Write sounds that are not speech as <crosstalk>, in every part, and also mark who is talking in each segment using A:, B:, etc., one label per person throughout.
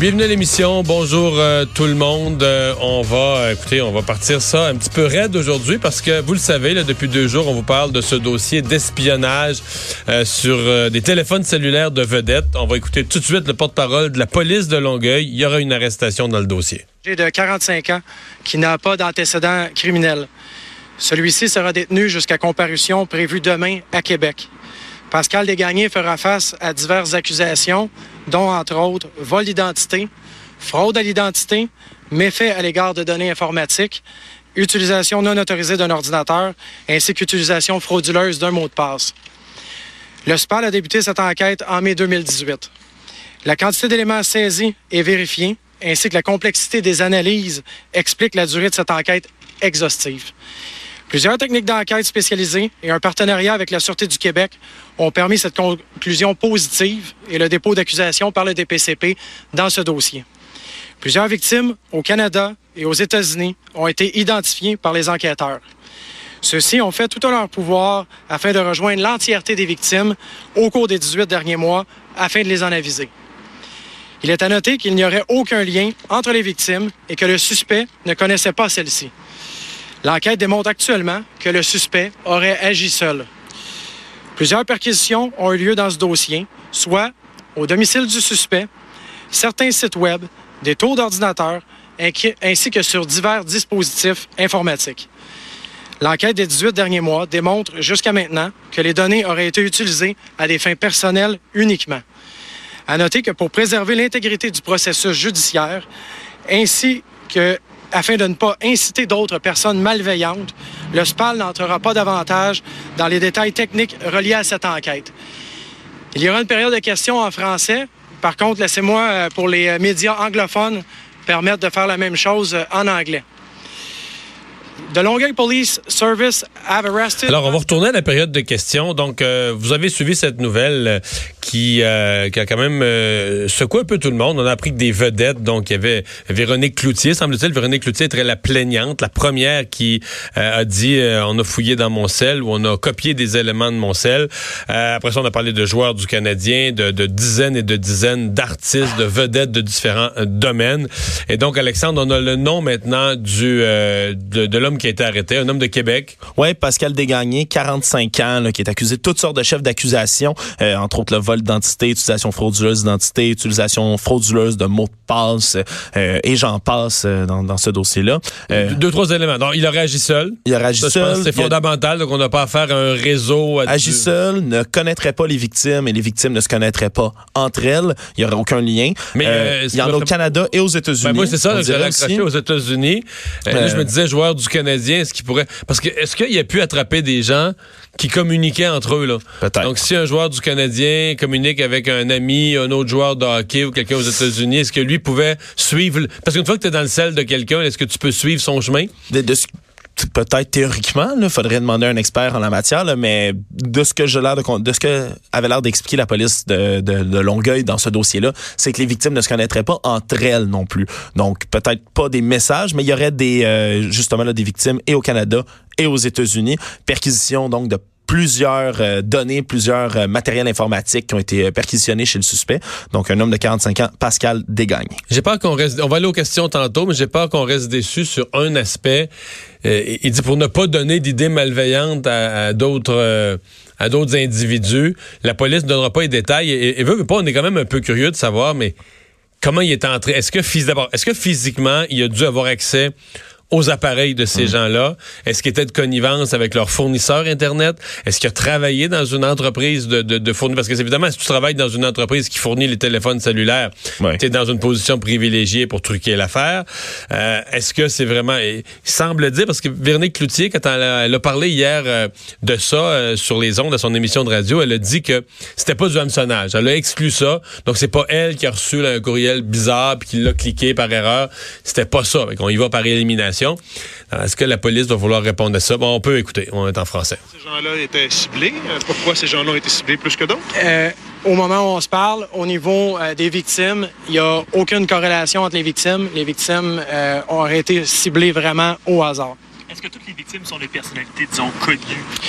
A: Bienvenue à l'émission. Bonjour euh, tout le monde. Euh, on va, euh, écoutez, on va partir ça un petit peu raide aujourd'hui parce que vous le savez, là, depuis deux jours, on vous parle de ce dossier d'espionnage sur des téléphones cellulaires de vedettes. On va écouter tout de suite le porte-parole de la police de Longueuil. Il y aura une arrestation dans le dossier.
B: J'ai de 45 ans qui n'a pas d'antécédent criminel. Celui-ci sera détenu jusqu'à comparution prévue demain à Québec. Pascal Desgagnés fera face à diverses accusations, dont entre autres vol d'identité, fraude à l'identité, méfait à l'égard de données informatiques, utilisation non autorisée d'un ordinateur, ainsi qu'utilisation frauduleuse d'un mot de passe. Le SPAL a débuté cette enquête en mai 2018. La quantité d'éléments saisis et vérifiés, ainsi que la complexité des analyses, explique la durée de cette enquête exhaustive. Plusieurs techniques d'enquête spécialisées et un partenariat avec la Sûreté du Québec ont permis cette conclusion positive et le dépôt d'accusation par le DPCP dans ce dossier. Plusieurs victimes au Canada et aux États-Unis ont été identifiées par les enquêteurs. Ceux-ci ont fait tout en leur pouvoir afin de rejoindre l'entièreté des victimes au cours des 18 derniers mois afin de les en aviser. Il est à noter qu'il n'y aurait aucun lien entre les victimes et que le suspect ne connaissait pas celle-ci. L'enquête démontre actuellement que le suspect aurait agi seul. Plusieurs perquisitions ont eu lieu dans ce dossier, soit au domicile du suspect, certains sites web, des tours d'ordinateur, ainsi ainsi que sur divers dispositifs informatiques. L'enquête des 18 derniers mois démontre jusqu'à maintenant que les données auraient été utilisées à des fins personnelles uniquement. À noter que pour préserver l'intégrité du processus judiciaire, ainsi que afin de ne pas inciter d'autres personnes malveillantes, le SPAL n'entrera pas davantage dans les détails techniques reliés à cette enquête. Il y aura une période de questions en français. Par contre, laissez-moi, euh, pour les euh, médias anglophones, permettre de faire la même chose euh, en anglais. The Longueuil Police Service have arrested...
A: Alors, on va retourner à la période de questions. Donc, euh, vous avez suivi cette nouvelle euh, qui, euh, qui a quand même euh, secoué un peu tout le monde. On a appris que des vedettes, donc il y avait Véronique Cloutier, semble-t-il. Véronique Cloutier était la plaignante, la première qui euh, a dit euh, on a fouillé dans mon sel ou on a copié des éléments de mon sel. Euh, après ça, on a parlé de joueurs du Canadien, de, de dizaines et de dizaines d'artistes, de vedettes de différents domaines. Et donc, Alexandre, on a le nom maintenant du euh, de, de l'homme qui a été arrêté, un homme de Québec.
C: Oui, Pascal Desgagnés, 45 ans, là, qui est accusé de toutes sortes de chefs d'accusation, euh, entre autres le vol d'identité, utilisation frauduleuse d'identité, utilisation frauduleuse de mots de passe, euh, et j'en passe euh, dans, dans ce dossier-là. Euh,
A: Deux, trois éléments. Donc, il aurait agi seul.
C: il aurait agi
A: Ça,
C: seul.
A: c'est
C: il a
A: fondamental, donc on n'a pas affaire à un réseau. à
C: agi
A: du-
C: seul, ne connaîtrait pas les victimes et les victimes ne se connaîtraient pas entre elles. Il n'y aurait aucun lien.
A: Mais,
C: il y en a au Canada et aux États-Unis.
A: Ben moi, c'est ça, j'allais accrocher
C: aussi.
A: aux États-Unis. Je me disais, joueur du Canadien, est-ce qu'il pourrait. Parce que, est-ce qu'il a pu attraper des gens qui communiquaient entre eux, là?
C: Peut-être.
A: Donc, si un joueur du Canadien communique avec un ami, un autre joueur de hockey ou quelqu'un aux États-Unis, est-ce que lui pouvait suivre. Parce qu'une fois que tu es dans le sel de quelqu'un, est-ce que tu peux suivre son chemin?
C: de, de ce- peut-être théoriquement, il faudrait demander un expert en la matière, là, mais de ce que j'ai l'air de, de ce que avait l'air d'expliquer la police de, de, de Longueuil dans ce dossier-là, c'est que les victimes ne se connaîtraient pas entre elles non plus. Donc peut-être pas des messages, mais il y aurait des euh, justement là, des victimes et au Canada et aux États-Unis. Perquisition donc de plusieurs euh, données, plusieurs euh, matériels informatiques qui ont été euh, perquisitionnés chez le suspect. Donc un homme de 45 ans, Pascal Desgagnes.
A: J'ai peur qu'on reste. On va aller aux questions tantôt, mais j'ai peur qu'on reste déçu sur un aspect. Il dit pour ne pas donner d'idées malveillantes à, d'autres. à d'autres individus. La police ne donnera pas les détails. Et, et veut, veut pas, on est quand même un peu curieux de savoir, mais comment il est entré? Est-ce que, d'abord, est-ce que physiquement, il a dû avoir accès aux appareils de ces gens-là? Est-ce qu'il était de connivence avec leur fournisseur Internet? Est-ce qu'il a travaillé dans une entreprise de, de, de fournir? Parce que évidemment, si tu travailles dans une entreprise qui fournit les téléphones cellulaires,
C: Ouais.
A: tu es dans une position privilégiée pour truquer l'affaire. Euh, Est-ce que c'est vraiment... Il semble dire, parce que Véronique Cloutier, quand elle a, elle a parlé hier euh, de ça euh, sur les ondes de son émission de radio, elle a dit que c'était pas du hameçonnage. Elle a exclu ça. Donc, c'est pas elle qui a reçu là, un courriel bizarre puis qui l'a cliqué par erreur. C'était pas ça. On y va par élimination. Alors, Est-ce que la police va vouloir répondre à ça? Bon, on peut écouter. On est en français.
D: Ces gens-là étaient ciblés. Euh, Pourquoi ces gens-là ont été ciblés plus que d'autres?
B: Euh, au moment où on se parle, au niveau euh, des victimes, il n'y a aucune corrélation entre les victimes. Les victimes euh, ont été ciblées vraiment au hasard.
E: Est-ce que toutes les victimes sont des personnalités, disons, connues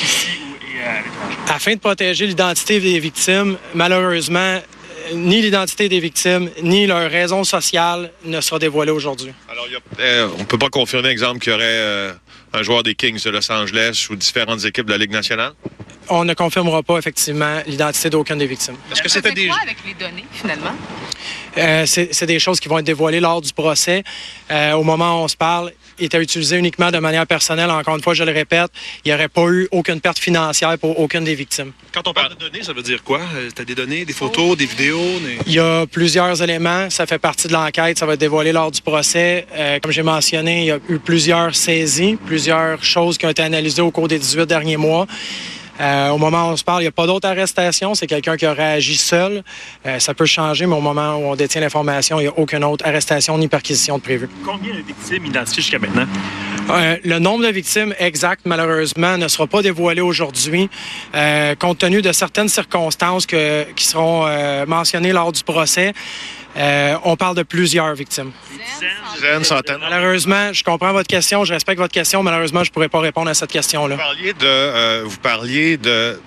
E: ici ou et à l'étranger?
B: Afin de protéger l'identité des victimes, malheureusement, euh, ni l'identité des victimes, ni leur raison sociale ne sera dévoilée aujourd'hui.
D: Euh, on ne peut pas confirmer, exemple, qu'il y aurait euh, un joueur des Kings de Los Angeles ou différentes équipes de la Ligue nationale?
B: On ne confirmera pas effectivement l'identité d'aucune des victimes.
D: Est-ce que c'était des...
F: quoi avec les données, finalement?
B: Euh, c'est des choses qui vont être dévoilées lors du procès. Euh, au moment où on se parle, il était utilisé uniquement de manière personnelle. Encore une fois, je le répète, il n'y aurait pas eu aucune perte financière pour aucune des victimes.
D: Quand on parle de données, ça veut dire quoi? tu as des données, des photos, des vidéos? des-
B: Il y a plusieurs éléments. Ça fait partie de l'enquête. Ça va être dévoilé lors du procès. Euh, comme j'ai mentionné, il y a eu plusieurs saisies, plusieurs choses qui ont été analysées au cours des 18 derniers mois. Euh, au moment où on se parle, il n'y a pas d'autres arrestations. C'est quelqu'un qui aurait agi seul. Euh, ça peut changer, mais au moment où on détient l'information, il n'y a aucune autre arrestation ni perquisition de prévue.
E: Combien de victimes identifiées jusqu'à maintenant?
B: Euh, le nombre de victimes exact, malheureusement, ne sera pas dévoilé aujourd'hui, compte tenu de certaines circonstances que- qui seront mentionnées lors du procès. Euh, on parle de plusieurs victimes. Malheureusement, je comprends votre question, je respecte votre question. Malheureusement, je ne pourrais pas répondre à cette question-là.
D: Vous parliez de, euh, vous parliez de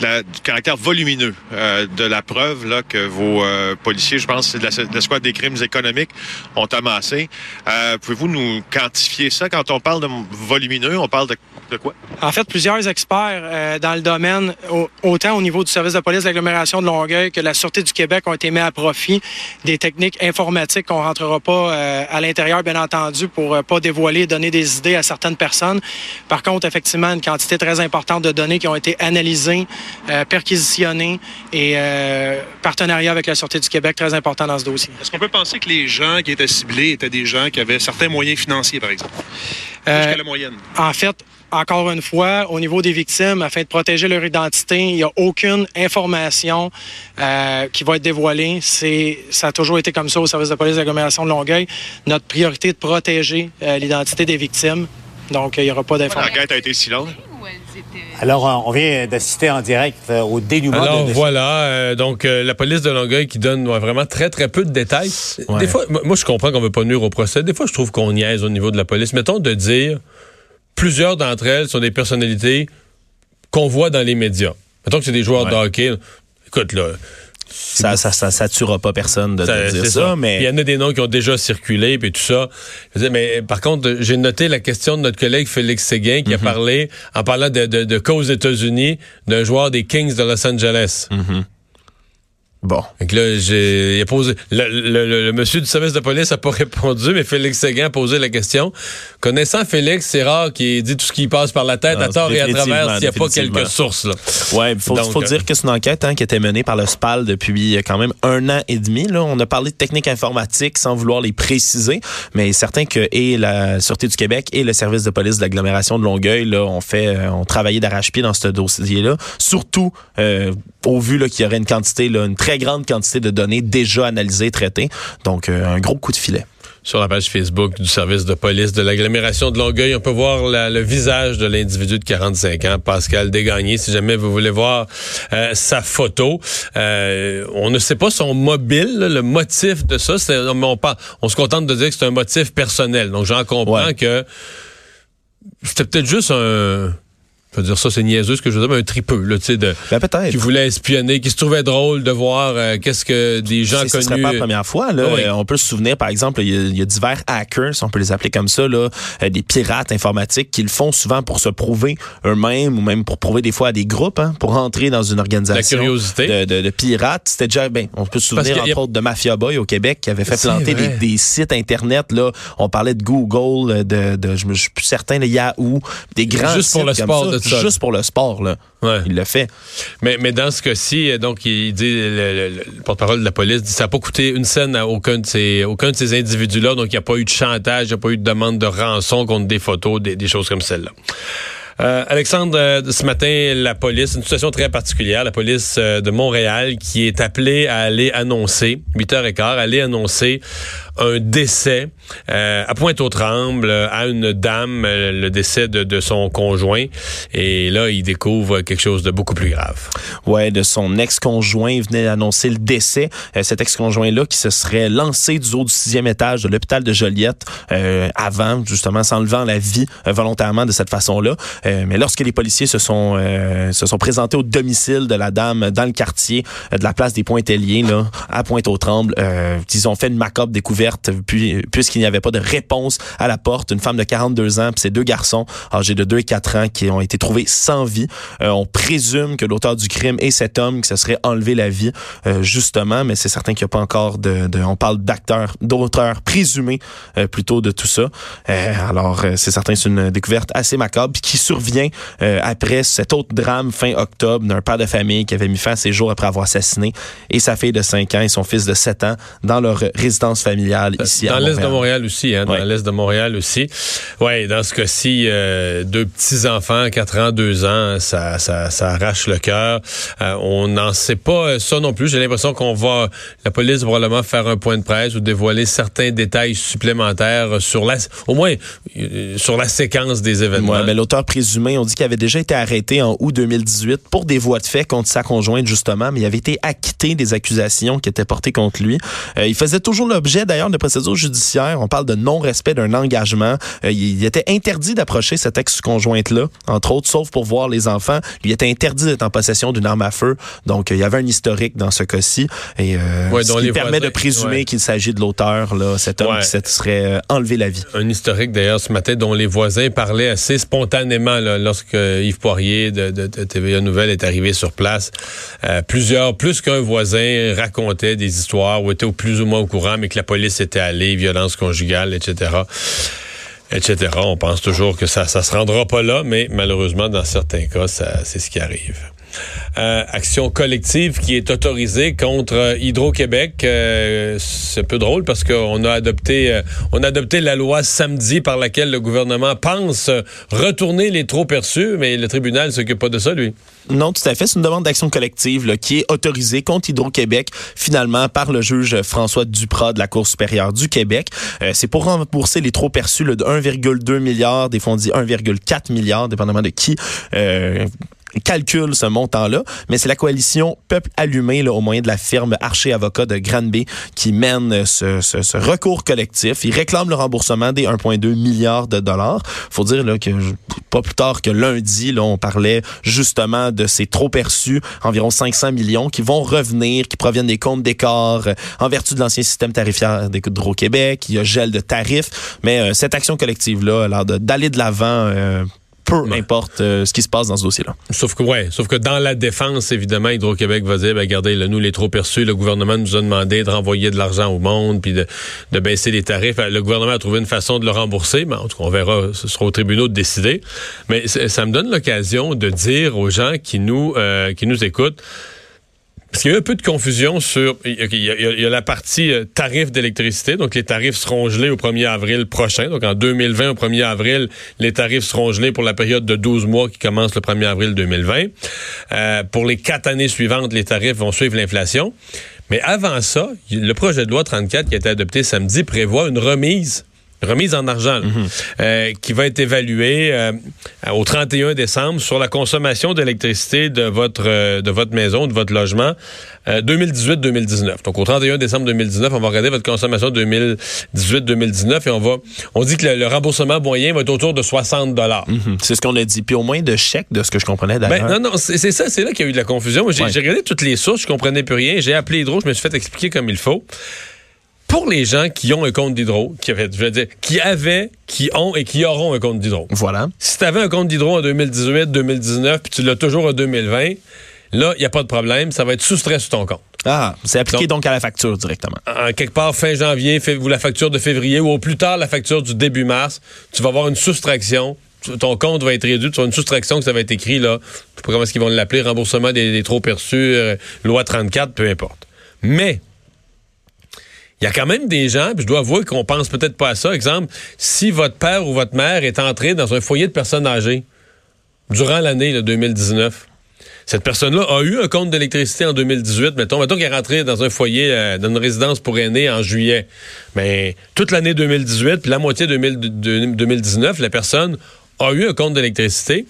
D: la- du caractère volumineux euh, de la preuve là, que vos euh, policiers, je pense, de la, de la squad des crimes économiques, ont amassé. Euh, Pouvez-vous nous quantifier ça? Quand on parle de volumineux, on parle de, de quoi?
B: En fait, plusieurs experts dans le domaine, au- autant au niveau du service de police de l'agglomération de Longueuil que de la Sûreté du Québec, ont été mis à profit des techniques informatiques qu'on rentrera pas à l'intérieur, bien entendu, pour euh, pas dévoiler, donner des idées à certaines personnes. Par contre, effectivement, une quantité très importante de données qui ont été analysées, euh, perquisitionnées et euh, partenariat avec la Sûreté du Québec, très important dans ce dossier.
D: Est-ce qu'on peut penser que les gens qui étaient ciblés étaient des gens qui avaient certains moyens financiers, par exemple?
B: Euh,
D: la moyenne.
B: En fait, encore une fois, au niveau des victimes, afin de protéger leur identité, il n'y a aucune information euh, qui va être dévoilée. C'est, ça a toujours été comme ça au service de police de l'agglomération de Longueuil. Notre priorité est de protéger euh, l'identité des victimes. Donc, il n'y aura pas d'informations.
D: L'enquête a été si longue.
G: Alors, on vient d'assister en direct euh, au dénouement
A: Alors
G: de,
A: voilà, euh, donc euh, la police de Longueuil qui donne ouais, vraiment très très peu de détails.
C: Ouais.
A: Des fois, moi moi, je comprends qu'on veut pas nuire au procès. Des fois je trouve qu'on niaise au niveau de la police. Mettons de dire plusieurs d'entre elles sont des personnalités qu'on voit dans les médias. Mettons que c'est des joueurs
C: Ouais.
A: de hockey. Écoute là,
C: Ça, ça, ça, ça tuera pas personne de,
A: ça-
C: dire ça, mais
A: Il y en a des noms qui ont déjà circulé puis tout ça. Je veux dire, mais par contre, j'ai noté la question de notre collègue Félix Séguin
C: Mhm.
A: qui a parlé en parlant de, de, de aux États-Unis d'un joueur des Kings de Los Angeles.
C: Bon.
A: Là, j'ai posé. Le, le- le- le monsieur du service de police a pas <laughs> répondu, mais Félix Séguin a posé la question. Connaissant Félix, c'est rare qu'il dit tout ce qui passe par la tête
C: Non,
A: à tort et à travers s'il n'y a pas quelques sources.
C: Ouais, il faut,
A: euh,
C: dire que c'est une enquête hein, qui était menée par le SPAL depuis euh, quand même un an et demi. Là. On a parlé de techniques informatiques sans vouloir les préciser, mais certain que et la Sûreté du Québec et le service de police de l'agglomération de Longueuil là, ont fait, euh, ont travaillé d'arrache-pied dans ce dossier-là. Surtout euh, au vu qu'il y aurait une quantité, là, une très grande quantité de données déjà analysées, traitées. Donc euh, un gros coup de filet.
A: Sur la page Facebook du service de police de l'agglomération de Longueuil, on peut voir la- le visage de l'individu de 45 ans, Pascal Desgagnés, si jamais vous voulez voir euh, sa photo. Euh, on ne sait pas son mobile, là, le motif de ça. On, on, on se contente de dire que c'est un motif personnel. Donc j'en comprends
C: Ouais.
A: que c'était peut-être juste un je veux dire ça, c'est niaiseux ce que je veux dire, mais un tripeux, là, tu sais, de,
C: Ben, peut-être.
A: qui voulait espionner, qui se trouvait drôle de voir euh, qu'est-ce que des gens
C: C'est- Ce serait
A: connus.
C: pas la première fois. Là.
A: Oui.
C: Euh, On peut se souvenir, par exemple, il y, a, il y a divers hackers, si on peut les appeler comme ça, là, euh, des pirates informatiques qui le font souvent pour se prouver eux-mêmes ou même pour prouver des fois à des groupes, hein, pour entrer dans une organisation
A: La curiosité.
C: de, de- de pirates. C'était déjà, ben, on peut se souvenir
A: a-
C: entre autres de Mafia Boy au Québec qui avait fait planter des, sites internet. Là, on parlait de Google, euh, de, de je me je suis plus certain, de Yahoo, des grands
A: Juste pour
C: sites
A: le
C: comme
A: sport
C: ça,
A: de ça.
C: juste pour le sport là.
A: Ouais.
C: Il le fait.
A: Mais, mais dans ce cas-ci, euh, donc, il dit, le, le- le porte-parole de la police dit ça n'a pas coûté une scène à aucun de ces, aucun de ces individus-là. Donc, il n'y a pas eu de chantage, il n'y a pas eu de demande de rançon contre des photos, des, des choses comme celle-là. Euh, Alexandre, euh, ce matin, la police, une situation très particulière, la police euh, de Montréal qui est appelée à aller annoncer, 8h15, aller annoncer un décès euh, à Pointe-aux-Trembles à une dame, euh, le décès de, son conjoint. Et là, il découvre quelque chose de beaucoup plus grave.
C: Ouais, de son ex-conjoint. Il venait d'annoncer le décès. Euh, cet ex-conjoint-là qui se serait lancé du haut du sixième étage de l'hôpital de Joliette euh, avant, justement, s'enlevant la vie euh, volontairement de cette façon-là. Mais lorsque les policiers se sont se sont présentés au domicile de la dame dans le quartier de la place des Pointelliers, là, à Pointe-aux-Trembles, ils ont fait une macabre découverte puis, puisqu'il n'y avait pas de réponse à la porte. Une femme de 42 ans puis ses deux garçons âgés de 2 et 4 ans qui ont été trouvés sans vie. Euh, on présume que l'auteur du crime est cet homme qui se serait enlevé la vie, euh, justement, mais c'est certain qu'il n'y a pas encore de, de- On parle d'acteurs, d'auteurs présumés euh, plutôt de tout ça. Euh, alors, euh, c'est certain, c'est une découverte assez macabre qui survient euh, après cet autre drame fin octobre d'un père de famille qui avait mis fin à ses jours après avoir assassiné et sa fille de 5 ans et son fils de 7 ans dans leur résidence familiale ici à
A: dans l'est de
C: Montréal.
A: Montréal aussi, hein,
C: Ouais.
A: dans l'est de Montréal aussi. Ouais, dans ce cas-ci, euh, deux petits enfants, 4 ans, 2 ans, ça, ça, ça arrache le cœur. Euh, on n'en sait pas euh, ça non plus. J'ai l'impression qu'on va, la police va probablement faire un point de presse ou dévoiler certains détails supplémentaires sur la, au moins euh, sur la séquence des événements.
C: Ouais, ben, l'auteur présumé, on dit qu'il avait déjà été arrêté en août 2018 pour des voies de fait contre sa conjointe, justement, mais il avait été acquitté des accusations qui étaient portées contre lui. Euh, il faisait toujours l'objet, d'ailleurs, de procédures judiciaires. On parle de non-respect d'un engagement. Euh, il, il était interdit d'approcher cette ex-conjointe-là, entre autres, sauf pour voir les enfants. Il était interdit d'être en possession d'une arme à feu. Donc, euh, il y avait un historique dans ce cas-ci. Et euh,
A: Ouais,
C: ce
A: dont
C: qui permet
A: voisins-
C: de présumer
A: ouais.
C: qu'il s'agit de l'auteur, là, cet homme
A: Ouais.
C: qui se serait enlevé la vie.
A: un historique d'ailleurs ce matin dont les voisins parlaient assez spontanément là, lorsque Yves Poirier de, de- de TVA Nouvelle est arrivé sur place. Euh, plusieurs, plus qu'un voisin racontait des histoires ou était au plus ou moins au courant, mais que la police était allée, violence conjugale, etc. etc. On pense toujours que ça ça se rendra pas là, mais malheureusement, dans certains cas, c'est ce qui arrive. Euh, action collective qui est autorisée contre euh, Hydro-Québec. Euh, c'est peu drôle parce qu'on a adopté on a adopté la loi samedi par laquelle le gouvernement pense retourner les trop perçus, mais le tribunal s'occupe pas de ça, lui.
C: Non, tout à fait. C'est une demande d'action collective qui est autorisée contre Hydro-Québec, finalement, par le juge François Duprat de la Cour supérieure du Québec. C'est pour rembourser les trop perçus de 1,2 milliard, des fonds dit 1,4 milliard, dépendamment de qui. Calcule ce montant-là, mais c'est la coalition Peuple allumé là, au moyen de la firme Archer Avocat de Granby qui mène ce, ce- ce recours collectif. Ils réclament le remboursement des 1,2 milliards de dollars. Faut dire là, que pas plus tard que lundi, là, on parlait justement de ces trop perçus, environ 500 millions, qui vont revenir, qui proviennent des comptes d'écart euh, en vertu de l'ancien système tarifaire d'Hydro-Québec. Il y a gel de tarifs, mais euh, cette action collective-là d'aller de l'avant. euh, peu importe euh, ce qui se passe dans ce dossier-là.
A: Sauf que ouais, sauf que dans la défense, évidemment, Hydro-Québec va dire, ben, regardez, là, nous les trop perçus, le gouvernement nous a demandé de renvoyer de l'argent au monde, puis de, de baisser les tarifs. Le gouvernement a trouvé une façon de le rembourser, mais en tout cas, on verra, ce sera aux tribunaux de décider. Mais ça me donne l'occasion de dire aux gens qui nous euh, qui nous écoutent. Parce qu'il y a un peu de confusion sur. Il y a la partie euh, tarif d'électricité. Donc, les tarifs seront gelés au 1er avril prochain. Donc, en 2020, au 1er avril, les tarifs seront gelés pour la période de 12 mois qui commence le 1er avril 2020. Euh, pour les quatre années suivantes, les tarifs vont suivre l'inflation. Mais avant ça, le projet de loi 34 qui a été adopté samedi prévoit une remise remise en argent, là, euh, qui va être évaluée euh, au 31 décembre sur la consommation d'électricité de votre euh, de votre maison, de votre logement, 2018-2019. Donc au 31 décembre 2019, on va regarder votre consommation 2018-2019 et on va on dit que le, le remboursement moyen va être autour de 60 dollars.
C: Mhm. C'est ce qu'on a dit. Puis au moins de chèques, de ce que je comprenais d'ailleurs.
A: Ben, non, non, c'est ça, c'est là qu'il y a eu de la confusion. Moi, J'ai
C: Ouais.
A: j'ai regardé toutes les sources, je comprenais plus rien. J'ai appelé Hydro, je me suis fait expliquer comme il faut. Pour les gens qui ont un compte d'Hydro, qui avaient, je veux dire, qui avaient, qui ont et qui auront un compte d'Hydro.
C: Voilà.
A: Si tu avais un compte d'Hydro en 2018, 2019, puis tu l'as toujours en 2020, là, il n'y a pas de problème, ça va être soustrait sur ton compte.
C: Ah, c'est appliqué
A: Donc-
C: donc, à la facture directement.
A: En quelque part, fin janvier, fait- ou la facture de février, ou au plus tard, la facture du début mars, tu vas avoir une soustraction. Ton compte va être réduit, tu vas avoir une soustraction que ça va être écrit, là. Je sais pas comment est-ce qu'ils vont l'appeler, remboursement des, des trop perçus, euh, loi 34, peu importe. Mais, il y a quand même des gens, puis je dois avouer qu'on pense peut-être pas à ça. Exemple, si votre père ou votre mère est entré dans un foyer de personnes âgées durant l'année là, 2019, cette personne-là a eu un compte d'électricité en 2018. Mettons, mettons qu'elle est rentrée dans un foyer, euh, dans une résidence pour aînés en juillet. Mais toute l'année 2018, puis la moitié 2000 de- de- 2019, la personne a eu un compte d'électricité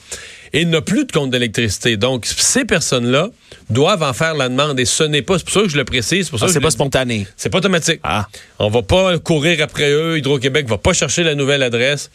A: et n'a plus de compte d'électricité. Donc, ces personnes-là doivent en faire la demande. Et ce n'est pas, c'est pour ça que je le précise, c'est pour ça
C: Ah, pas
A: le-
C: spontané.
A: c'est pas automatique.
C: Ah.
A: On va pas courir après eux. Hydro-Québec va pas chercher la nouvelle adresse.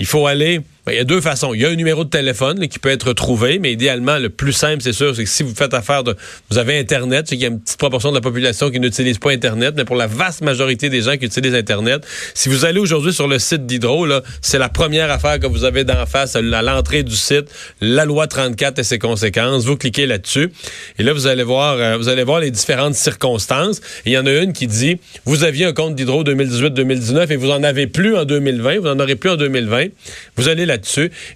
A: Il faut aller. Ben, Il y a deux façons. Il y a un numéro de téléphone là, qui peut être trouvé, mais idéalement, le plus simple, c'est sûr, c'est que si vous faites affaire de. Vous avez Internet, c'est qu'il y a une petite proportion de la population qui n'utilise pas Internet, mais pour la vaste majorité des gens qui utilisent Internet, si vous allez aujourd'hui sur le site d'Hydro, là, c'est la première affaire que vous avez d'en face à l'entrée du site, la loi 34 et ses conséquences. Vous cliquez là-dessus. Et là, vous allez voir, euh, vous allez voir les différentes circonstances. Il y en a une qui dit, vous aviez un compte d'Hydro 2018-2019 et vous en avez plus en 2020, vous en aurez plus en 2020. Vous allez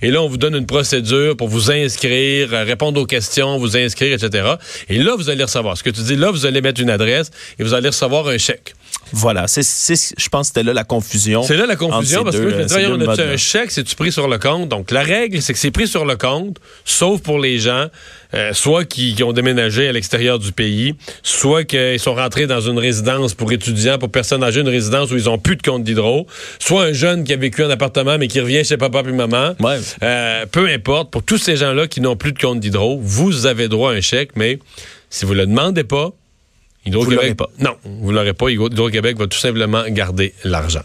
A: et là, on vous donne une procédure pour vous inscrire, euh, répondre aux questions, vous inscrire, etc. Et là, vous allez recevoir. Ce que tu dis, là, vous allez mettre une adresse et vous allez recevoir un chèque.
C: Voilà. C'est, c'est- je pense que c'était là la confusion.
A: C'est là la confusion parce que je me
C: euh,
A: on un chèque, c'est-tu pris sur le compte? Donc, la règle, c'est que c'est pris sur le compte, sauf pour les gens, euh, soit qui, qui ont déménagé à l'extérieur du pays, soit qu'ils sont rentrés dans une résidence pour étudiants, pour personnes âgées, une résidence où ils ont plus de compte d'hydro, soit un jeune qui a vécu en appartement mais qui revient chez papa puis maman.
C: Ouais.
A: Euh, peu importe, pour tous ces gens-là qui n'ont plus de compte d'hydro, vous avez droit à un chèque, mais si vous le demandez pas,
C: Vous
A: Hydro-Québec,
C: pas.
A: non, vous l'aurez pas. Hydro- Hydro-Québec va tout simplement garder l'argent.